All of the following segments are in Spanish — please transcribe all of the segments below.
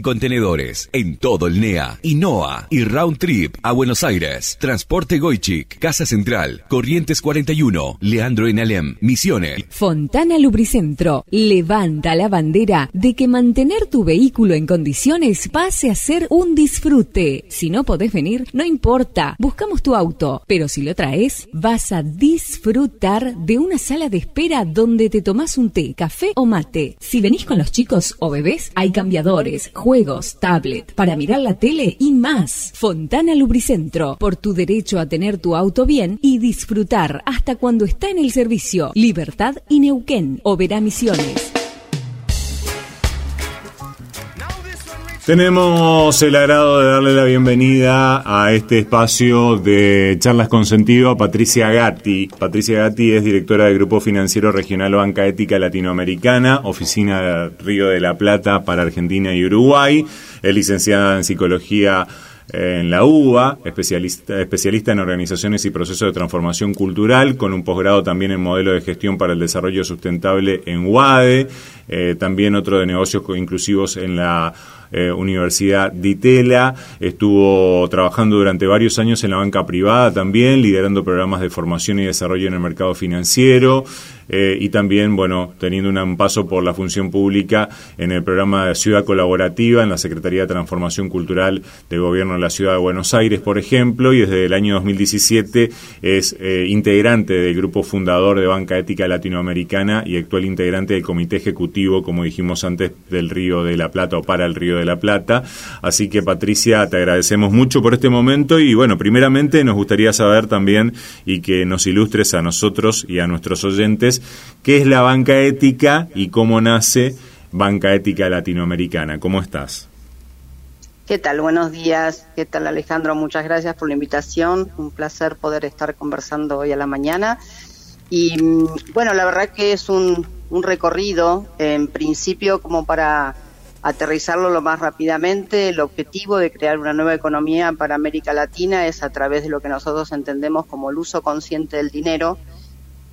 contenedores en todo el NEA y NOA y Round Trip a Buenos Aires. Transporte Goichik, Casa Central, Corrientes 41, Leandro en Alem, Misiones. Fontana Lubricentro levanta la bandera de que mantener tu vehículo en condiciones pase a ser un disfrute. Si no podés venir, no importa, buscamos tu auto, pero si lo traes, vas a disfrutar de una sala de espera donde te tomás un té, café o mate. Si venís con los chicos o bebés, hay cambiadores, tablet, para mirar la tele y más. Fontana Lubricentro, por tu derecho a tener tu auto bien y disfrutar hasta cuando está en el servicio. Libertad y Neuquén, Oberá Misiones. Tenemos el agrado de darle la bienvenida a este espacio de charlas con sentido a Patricia Gatti. Patricia Gatti es directora del Grupo Financiero Regional Banca Ética Latinoamericana, oficina de Río de la Plata para Argentina y Uruguay. Es licenciada en psicología eh, en la UBA, especialista, especialista en organizaciones y procesos de transformación cultural, con un posgrado también en modelo de gestión para el desarrollo sustentable en UADE, eh, también otro de negocios inclusivos en la eh, Universidad de Itela, estuvo trabajando durante varios años en la banca privada también, liderando programas de formación y desarrollo en el mercado financiero. Eh, y también, bueno, teniendo un paso por la función pública en el programa de Ciudad Colaborativa, en la Secretaría de Transformación Cultural del Gobierno de la Ciudad de Buenos Aires, por ejemplo, y desde el año 2017 es eh, integrante del grupo fundador de Banca Ética Latinoamericana y actual integrante del Comité Ejecutivo, como dijimos antes, del Río de la Plata o para el Río de la Plata. Así que, Patricia, te agradecemos mucho por este momento y, bueno, primeramente nos gustaría saber también y que nos ilustres a nosotros y a nuestros oyentes qué es la banca ética y cómo nace Banca Ética Latinoamericana. ¿Cómo estás? ¿Qué tal? Buenos días. ¿Qué tal Alejandro? Muchas gracias por la invitación. Un placer poder estar conversando hoy a la mañana. Y mm, bueno, la verdad que es un, un recorrido, en principio como para aterrizarlo lo más rápidamente. El objetivo de crear una nueva economía para América Latina es a través de lo que nosotros entendemos como el uso consciente del dinero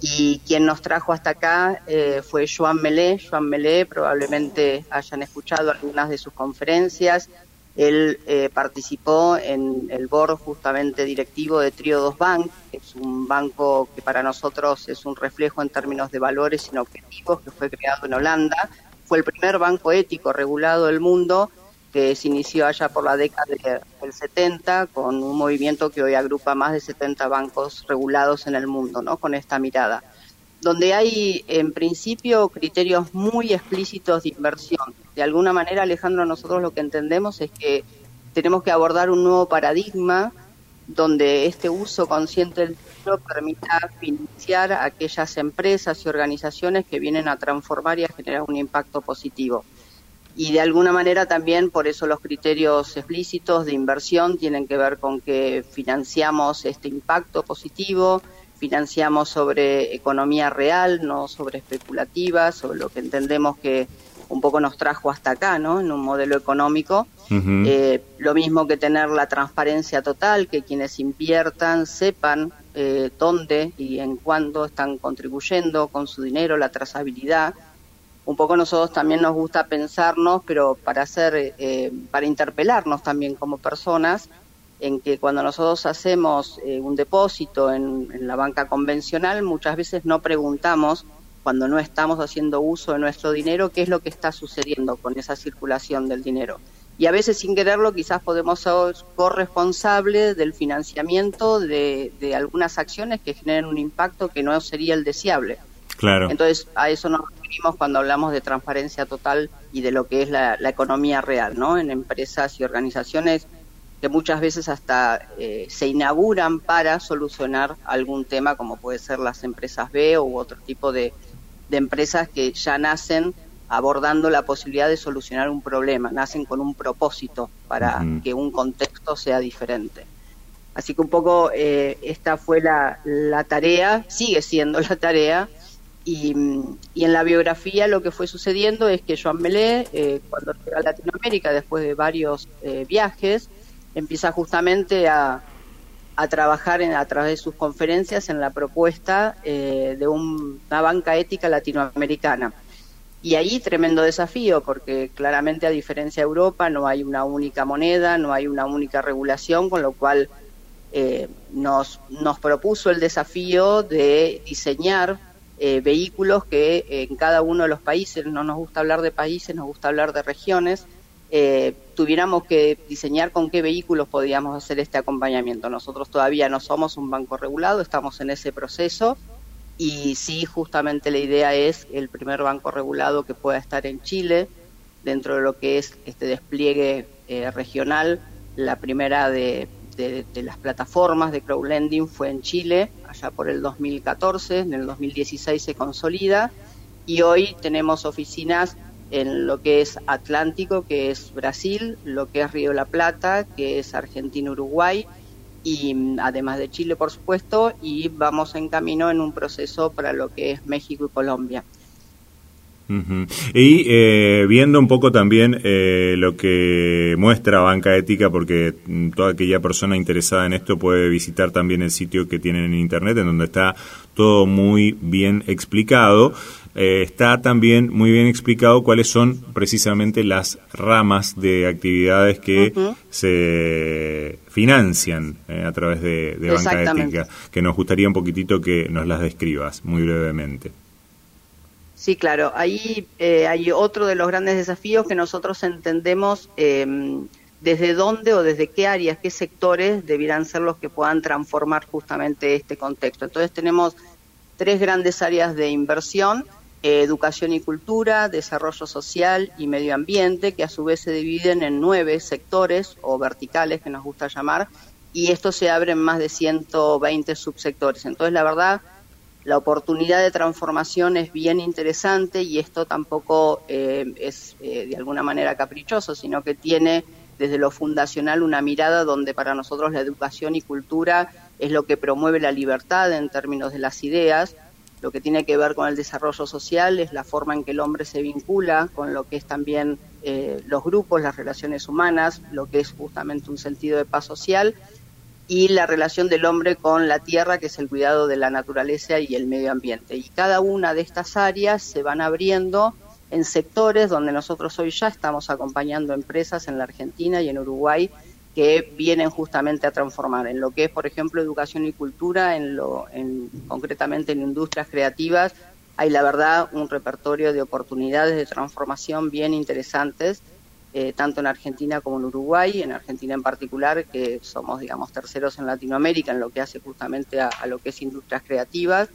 y quien nos trajo hasta acá eh, fue Joan Melé. Joan Melé probablemente hayan escuchado algunas de sus conferencias. Él eh, participó en el board justamente directivo de Triodos Bank, que es un banco que para nosotros es un reflejo en términos de valores y objetivos, que fue creado en Holanda. Fue el primer banco ético regulado del mundo que se inició allá por la década del 70 con un movimiento que hoy agrupa más de 70 bancos regulados en el mundo, ¿no? Con esta mirada. Donde hay, en principio, criterios muy explícitos de inversión. De alguna manera, Alejandro, nosotros lo que entendemos es que tenemos que abordar un nuevo paradigma donde este uso consciente del dinero permita financiar aquellas empresas y organizaciones que vienen a transformar y a generar un impacto positivo y de alguna manera también por eso los criterios explícitos de inversión tienen que ver con que financiamos este impacto positivo, financiamos sobre economía real, no sobre especulativa, sobre lo que entendemos que un poco nos trajo hasta acá, ¿no? En un modelo económico. Eh, lo mismo que tener la transparencia total, que quienes inviertan sepan eh, dónde y en cuándo están contribuyendo con su dinero, la trazabilidad un poco nosotros también nos gusta pensarnos, pero para hacer, eh, para interpelarnos también como personas, en que cuando nosotros hacemos eh, un depósito en, la banca convencional, muchas veces no preguntamos, cuando no estamos haciendo uso de nuestro dinero, qué es lo que está sucediendo con esa circulación del dinero. Y a veces sin quererlo quizás podemos ser corresponsables del financiamiento de, de algunas acciones que generen un impacto que no sería el deseable. Claro. Entonces, a eso nos referimos cuando hablamos de transparencia total y de lo que es la, economía real, ¿no? En empresas y organizaciones que muchas veces hasta eh, se inauguran para solucionar algún tema, como puede ser las empresas B u otro tipo de, empresas que ya nacen abordando la posibilidad de solucionar un problema, nacen con un propósito para que un contexto sea diferente. Así que un poco eh, esta fue la, la tarea, sigue siendo la tarea y, en la biografía lo que fue sucediendo es que Joan Melé, eh, cuando llega a Latinoamérica, después de varios eh, viajes, empieza justamente a, trabajar en, a través de sus conferencias en la propuesta eh, de una banca ética latinoamericana. Y ahí tremendo desafío, porque claramente a diferencia de Europa no hay una única moneda, no hay una única regulación, con lo cual nos, nos propuso el desafío de diseñar eh, vehículos que en cada uno de los países, no nos gusta hablar de países, nos gusta hablar de regiones, eh, tuviéramos que diseñar con qué vehículos podíamos hacer este acompañamiento. Nosotros todavía no somos un banco regulado, estamos en ese proceso y sí, justamente la idea es el primer banco regulado que pueda estar en Chile dentro de lo que es este despliegue eh, regional, la primera de de, las plataformas de crowdlending fue en Chile, allá por el 2014, en el 2016 se consolida y hoy tenemos oficinas en lo que es Atlántico, que es Brasil, lo que es Río de la Plata, que es Argentina, Uruguay, y mm, además de Chile, por supuesto, y vamos en camino en un proceso para lo que es México y Colombia. Y eh, viendo un poco también eh, lo que muestra Banca Ética, porque mm, toda aquella persona interesada en esto puede visitar también el sitio que tienen en Internet, en donde está todo muy bien explicado. Eh, está también muy bien explicado cuáles son precisamente las ramas de actividades que se financian a través de, de Banca Ética, que nos gustaría un poquitito que nos las describas muy brevemente. Sí, claro. Ahí eh, hay otro de los grandes desafíos que nosotros entendemos em, desde dónde o desde qué áreas, qué sectores debieran ser los que puedan transformar justamente este contexto. Entonces tenemos tres grandes áreas de inversión, eh, educación y cultura, desarrollo social y medio ambiente, que a su vez se dividen en nueve sectores o verticales que nos gusta llamar, y esto se abre en más de 120 subsectores. Entonces, la verdad, la oportunidad de transformación es bien interesante y esto tampoco eh, es eh, de alguna manera caprichoso, sino que tiene desde lo fundacional una mirada donde para nosotros la educación y cultura es lo que promueve la libertad en términos de las ideas, lo que tiene que ver con el desarrollo social es la forma en que el hombre se vincula con lo que es también eh, los grupos, las relaciones humanas, lo que es justamente un sentido de paz social y la relación del hombre con la tierra, que es el cuidado de la naturaleza y el medio ambiente. Y cada una de estas áreas se van abriendo en sectores donde nosotros hoy ya estamos acompañando empresas en la Argentina y en Uruguay que vienen justamente a transformar en lo que es, por ejemplo, educación y cultura, en lo, en, concretamente en industrias creativas, hay la verdad un repertorio de oportunidades de transformación bien interesantes eh, tanto en Argentina como en Uruguay, en Argentina en particular, que somos, digamos, terceros en Latinoamérica en lo que hace justamente a, lo que es industrias creativas,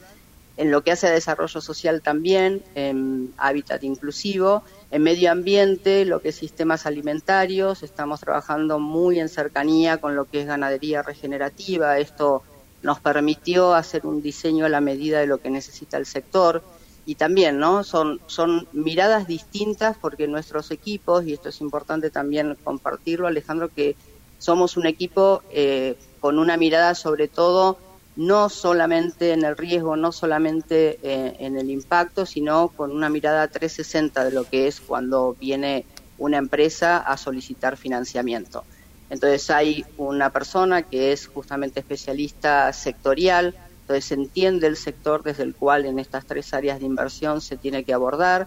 en lo que hace a desarrollo social también, en hábitat inclusivo, en medio ambiente, lo que es sistemas alimentarios, estamos trabajando muy en cercanía con lo que es ganadería regenerativa, esto nos permitió hacer un diseño a la medida de lo que necesita el sector, y también, ¿no? Son, son miradas distintas porque nuestros equipos, y esto es importante también compartirlo, Alejandro, que somos un equipo eh, con una mirada sobre todo no solamente en el riesgo, no solamente eh, en el impacto, sino con una mirada 360 de lo que es cuando viene una empresa a solicitar financiamiento. Entonces hay una persona que es justamente especialista sectorial, entonces se entiende el sector desde el cual en estas tres áreas de inversión se tiene que abordar.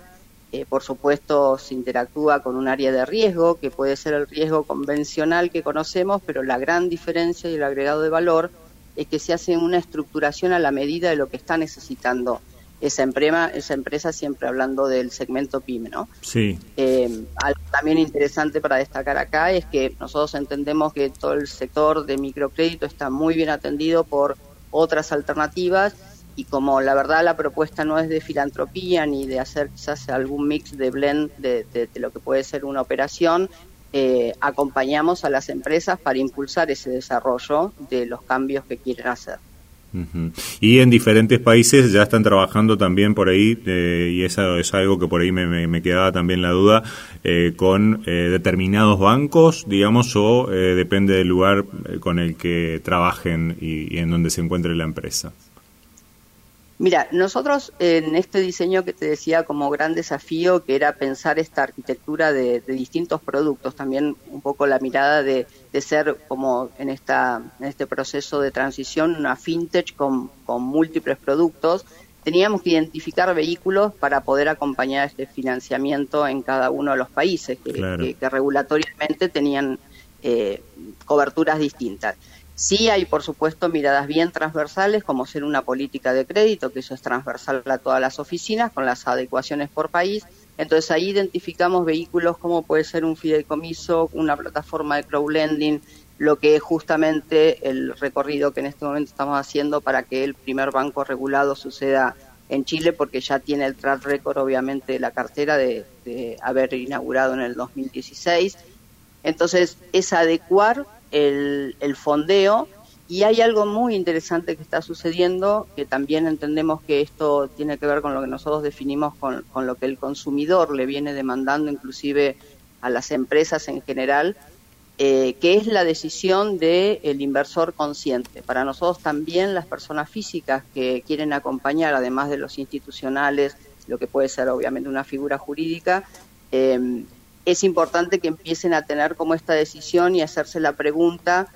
Eh, por supuesto, se interactúa con un área de riesgo, que puede ser el riesgo convencional que conocemos, pero la gran diferencia y el agregado de valor es que se hace una estructuración a la medida de lo que está necesitando esa empresa, esa empresa siempre hablando del segmento PYME, ¿no? Sí. Eh, algo también interesante para destacar acá es que nosotros entendemos que todo el sector de microcrédito está muy bien atendido por otras alternativas y como la verdad la propuesta no es de filantropía ni de hacer quizás algún mix de blend de, lo que puede ser una operación, eh, acompañamos a las empresas para impulsar ese desarrollo de los cambios que quieren hacer. Y en diferentes países ya están trabajando también por ahí, eh, y eso es algo que por ahí me, quedaba también la duda, eh, con determinados bancos, digamos, o depende del lugar con el que trabajen y en donde se encuentre la empresa. Mira, nosotros en este diseño que te decía como gran desafío, que era pensar esta arquitectura de, distintos productos, también un poco la mirada de, ser como en, esta, en este proceso de transición una fintech con, múltiples productos, teníamos que identificar vehículos para poder acompañar este financiamiento en cada uno de los países que, regulatoriamente tenían eh, coberturas distintas. Sí hay, por supuesto, miradas bien transversales, como ser una política de crédito, que eso es transversal a todas las oficinas, con las adecuaciones por país. Entonces ahí identificamos vehículos como puede ser un fideicomiso, una plataforma de crowdlending, lo que es justamente el recorrido que en este momento estamos haciendo para que el primer banco regulado suceda en Chile, porque ya tiene el track record, obviamente, la cartera de, de haber inaugurado en el 2016. Entonces, es adecuar el, fondeo y hay algo muy interesante que está sucediendo, que también entendemos que esto tiene que ver con lo que nosotros definimos con, lo que el consumidor le viene demandando, inclusive a las empresas en general, eh, que es la decisión del inversor consciente. Para nosotros también las personas físicas que quieren acompañar, además de los institucionales, lo que puede ser obviamente una figura jurídica, eh, es importante que empiecen a tener como esta decisión y hacerse la pregunta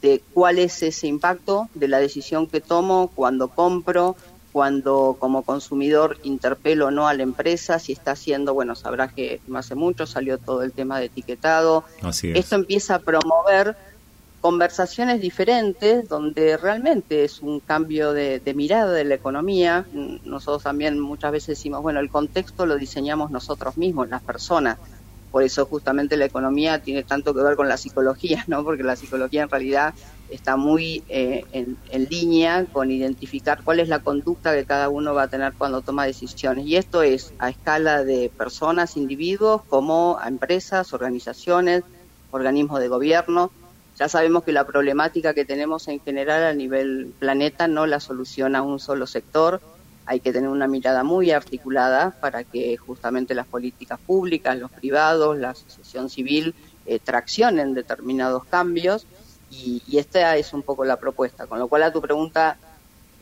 de cuál es ese impacto de la decisión que tomo cuando compro, cuando como consumidor interpelo o no a la empresa, si está haciendo, bueno, sabrás que no hace mucho salió todo el tema de etiquetado. Esto empieza a promover conversaciones diferentes donde realmente es un cambio de, de, mirada de la economía. Nosotros también muchas veces decimos, bueno, el contexto lo diseñamos nosotros mismos, las personas por eso justamente la economía tiene tanto que ver con la psicología, ¿no? Porque la psicología en realidad está muy eh, en, línea con identificar cuál es la conducta que cada uno va a tener cuando toma decisiones. Y esto es a escala de personas, individuos, como a empresas, organizaciones, organismos de gobierno. Ya sabemos que la problemática que tenemos en general a nivel planeta no la soluciona un solo sector, hay que tener una mirada muy articulada para que justamente las políticas públicas, los privados, la asociación civil eh, traccionen determinados cambios y, esta es un poco la propuesta. Con lo cual a tu pregunta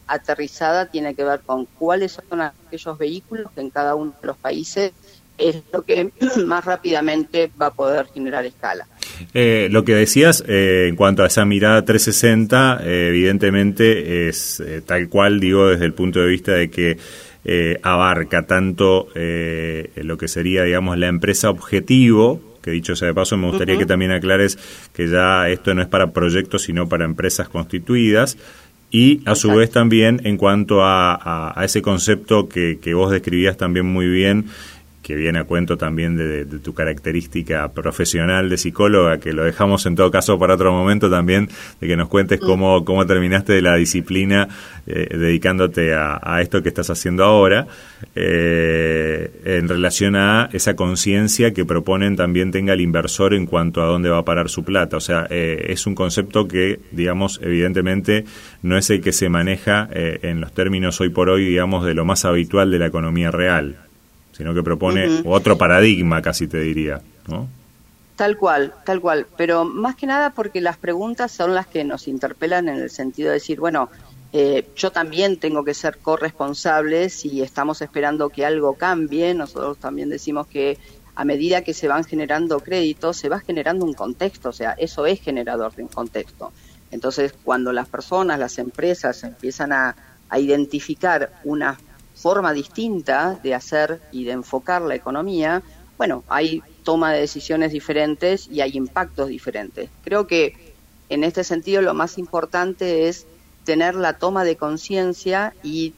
aterrizada tiene que ver con cuáles son aquellos vehículos que en cada uno de los países es lo que más rápidamente va a poder generar escala. Eh, lo que decías eh, en cuanto a esa mirada 360, eh, evidentemente es tal cual, digo, desde el punto de vista de que abarca tanto lo que sería, digamos, la empresa objetivo, que dicho sea de paso, me gustaría que también aclares que ya esto no es para proyectos, sino para empresas constituidas. Y a su vez también en cuanto a, ese concepto que, que vos describías también muy bien, que viene a cuento también de, tu característica profesional de psicóloga, que lo dejamos en todo caso para otro momento también, de que nos cuentes cómo, cómo terminaste de la disciplina eh, dedicándote a, esto que estás haciendo ahora, eh, en relación a esa conciencia que proponen también tenga el inversor en cuanto a dónde va a parar su plata. O sea, eh, es un concepto que, digamos, evidentemente no es el que se maneja en los términos hoy por hoy, digamos, de lo más habitual de la economía real sino que propone otro paradigma, casi te diría, ¿no? Tal cual, tal cual, pero más que nada porque las preguntas son las que nos interpelan en el sentido de decir, bueno, eh, yo también tengo que ser corresponsable si estamos esperando que algo cambie, nosotros también decimos que a medida que se van generando créditos, se va generando un contexto, o sea, eso es generador de un contexto. Entonces, cuando las personas, las empresas empiezan a, a identificar una forma distinta de hacer y de enfocar la economía, bueno, hay toma de decisiones diferentes y hay impactos diferentes. Creo que en este sentido lo más importante es tener la toma de conciencia y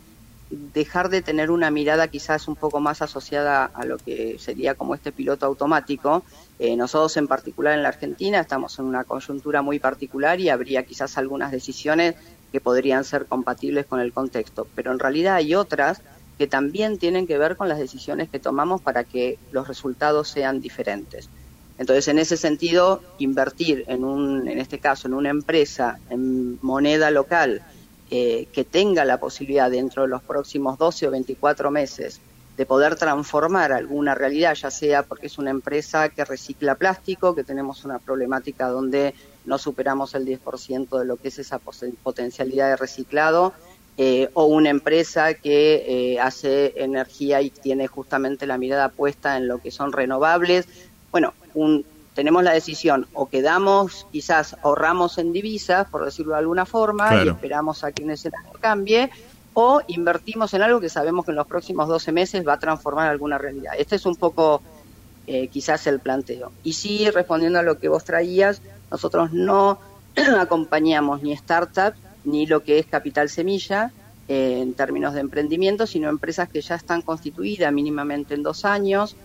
dejar de tener una mirada quizás un poco más asociada a lo que sería como este piloto automático. Eh, nosotros en particular en la Argentina estamos en una coyuntura muy particular y habría quizás algunas decisiones que podrían ser compatibles con el contexto, pero en realidad hay otras que también tienen que ver con las decisiones que tomamos para que los resultados sean diferentes. Entonces, en ese sentido, invertir en un, en este caso, en una empresa en moneda local eh, que tenga la posibilidad dentro de los próximos 12 o 24 meses de poder transformar alguna realidad, ya sea porque es una empresa que recicla plástico, que tenemos una problemática donde no superamos el 10% de lo que es esa potencialidad de reciclado, eh, o una empresa que eh, hace energía y tiene justamente la mirada puesta en lo que son renovables. Bueno, tenemos la decisión o quedamos, quizás ahorramos en divisas, por decirlo de alguna forma, y esperamos a que un escenario cambie, o invertimos en algo que sabemos que en los próximos 12 meses va a transformar alguna realidad. Este es un poco eh, quizás el planteo. Y sí, respondiendo a lo que vos traías, nosotros no acompañamos ni startups ni lo que es capital semilla eh, en términos de emprendimiento, sino empresas que ya están constituidas mínimamente en dos años,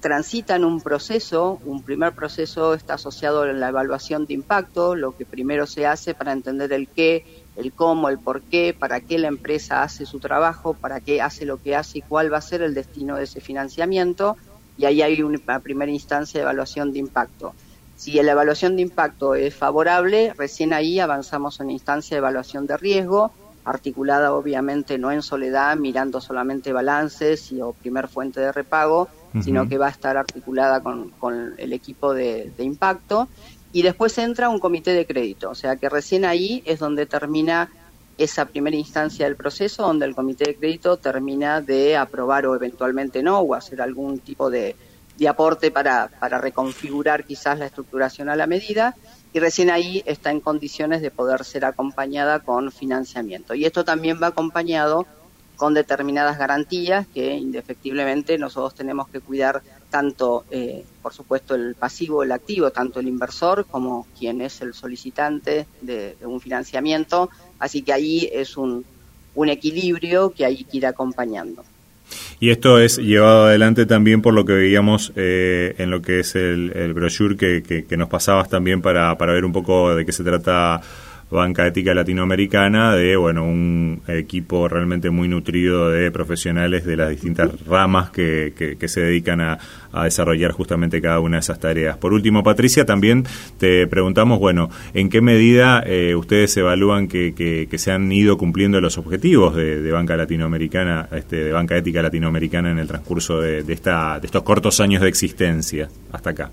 transitan un proceso, un primer proceso está asociado a la evaluación de impacto, lo que primero se hace para entender el qué, el cómo, el por qué, para qué la empresa hace su trabajo, para qué hace lo que hace y cuál va a ser el destino de ese financiamiento, y ahí hay una primera instancia de evaluación de impacto. Si la evaluación de impacto es favorable, recién ahí avanzamos en instancia de evaluación de riesgo, articulada obviamente no en soledad, mirando solamente balances y o primer fuente de repago, sino que va a estar articulada con, el equipo de, impacto. Y después entra un comité de crédito, o sea que recién ahí es donde termina esa primera instancia del proceso, donde el comité de crédito termina de aprobar o eventualmente no, o hacer algún tipo de, de aporte para, para reconfigurar quizás la estructuración a la medida y recién ahí está en condiciones de poder ser acompañada con financiamiento. Y esto también va acompañado con determinadas garantías que indefectiblemente nosotros tenemos que cuidar tanto, eh, por supuesto, el pasivo, el activo, tanto el inversor como quien es el solicitante de, un financiamiento. Así que ahí es un, un equilibrio que hay que ir acompañando. Y esto es llevado adelante también por lo que veíamos eh, en lo que es el, el brochure que, que, nos pasabas también para, para ver un poco de qué se trata Banca Ética Latinoamericana, de bueno un equipo realmente muy nutrido de profesionales de las distintas ramas que, que, se dedican a, desarrollar justamente cada una de esas tareas. Por último, Patricia, también te preguntamos, bueno, ¿en qué medida eh, ustedes evalúan que, que, se han ido cumpliendo los objetivos de, Banca Latinoamericana, este, de Banca Ética Latinoamericana en el transcurso de, de, esta, de estos cortos años de existencia hasta acá?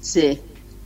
Sí,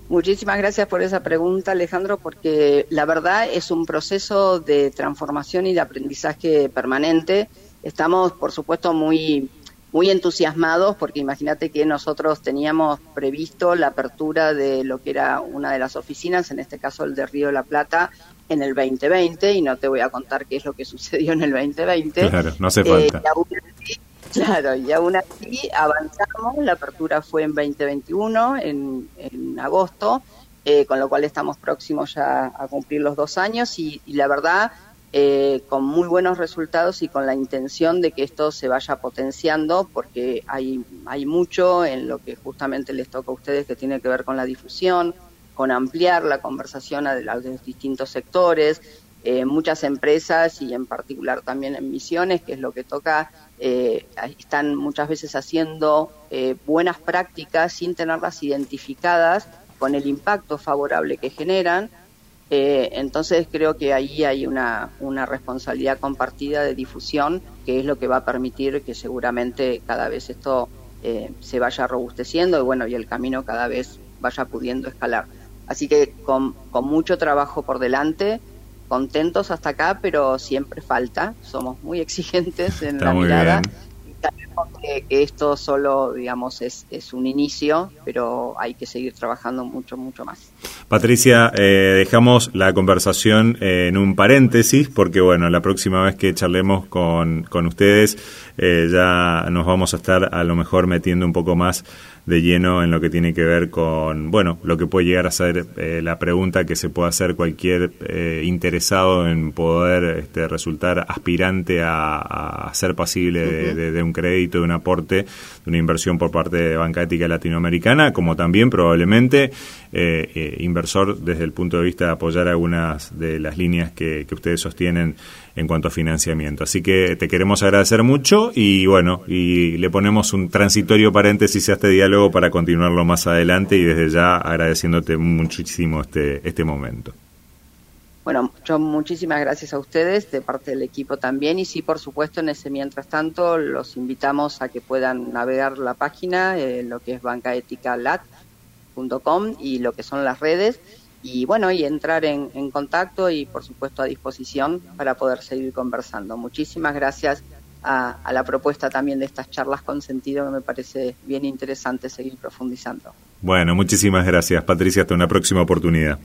Muchísimas gracias por esa pregunta, Alejandro, porque la verdad es un proceso de transformación y de aprendizaje permanente. Estamos, por supuesto, muy muy entusiasmados porque imagínate que nosotros teníamos previsto la apertura de lo que era una de las oficinas, en este caso el de Río de la Plata, en el 2020 y no te voy a contar qué es lo que sucedió en el 2020. Claro, no hace falta. Eh, Claro, y aún así avanzamos, la apertura fue en 2021, en, en agosto, eh, con lo cual estamos próximos ya a cumplir los dos años y, la verdad, eh, con muy buenos resultados y con la intención de que esto se vaya potenciando, porque hay, hay mucho en lo que justamente les toca a ustedes que tiene que ver con la difusión, con ampliar la conversación a los distintos sectores, eh, muchas empresas y en particular también en misiones, que es lo que toca, eh, están muchas veces haciendo eh, buenas prácticas sin tenerlas identificadas con el impacto favorable que generan. entonces creo que ahí hay una, una responsabilidad compartida de difusión que es lo que va a permitir que seguramente cada vez esto se vaya robusteciendo y bueno, y el camino cada vez vaya pudiendo escalar. Así que con, con mucho trabajo por delante, contentos hasta acá, pero siempre falta. Somos muy exigentes en la mirada. Sabemos que, esto solo, digamos, es, es un inicio, pero hay que seguir trabajando mucho, mucho más. Patricia, eh, dejamos la conversación en un paréntesis porque, bueno, la próxima vez que charlemos con, con ustedes eh, ya nos vamos a estar a lo mejor metiendo un poco más de lleno en lo que tiene que ver con, bueno, lo que puede llegar a ser eh, la pregunta que se puede hacer cualquier eh, interesado en poder este, resultar aspirante a, ser pasible de, un crédito, de un aporte, de una inversión por parte de Banca Ética Latinoamericana, como también probablemente eh, inversor desde el punto de vista de apoyar algunas de las líneas que, que ustedes sostienen en cuanto a financiamiento. Así que te queremos agradecer mucho y bueno, y le ponemos un transitorio paréntesis a este diálogo para continuarlo más adelante y desde ya agradeciéndote muchísimo este, este momento. Bueno, yo muchísimas gracias a ustedes de parte del equipo también y sí, por supuesto, en ese mientras tanto los invitamos a que puedan navegar la página, eh, lo que es bancaeticalat.com y lo que son las redes y bueno, y entrar en, contacto y por supuesto a disposición para poder seguir conversando. Muchísimas gracias a, a, la propuesta también de estas charlas con sentido que me parece bien interesante seguir profundizando. Bueno, muchísimas gracias Patricia, hasta una próxima oportunidad.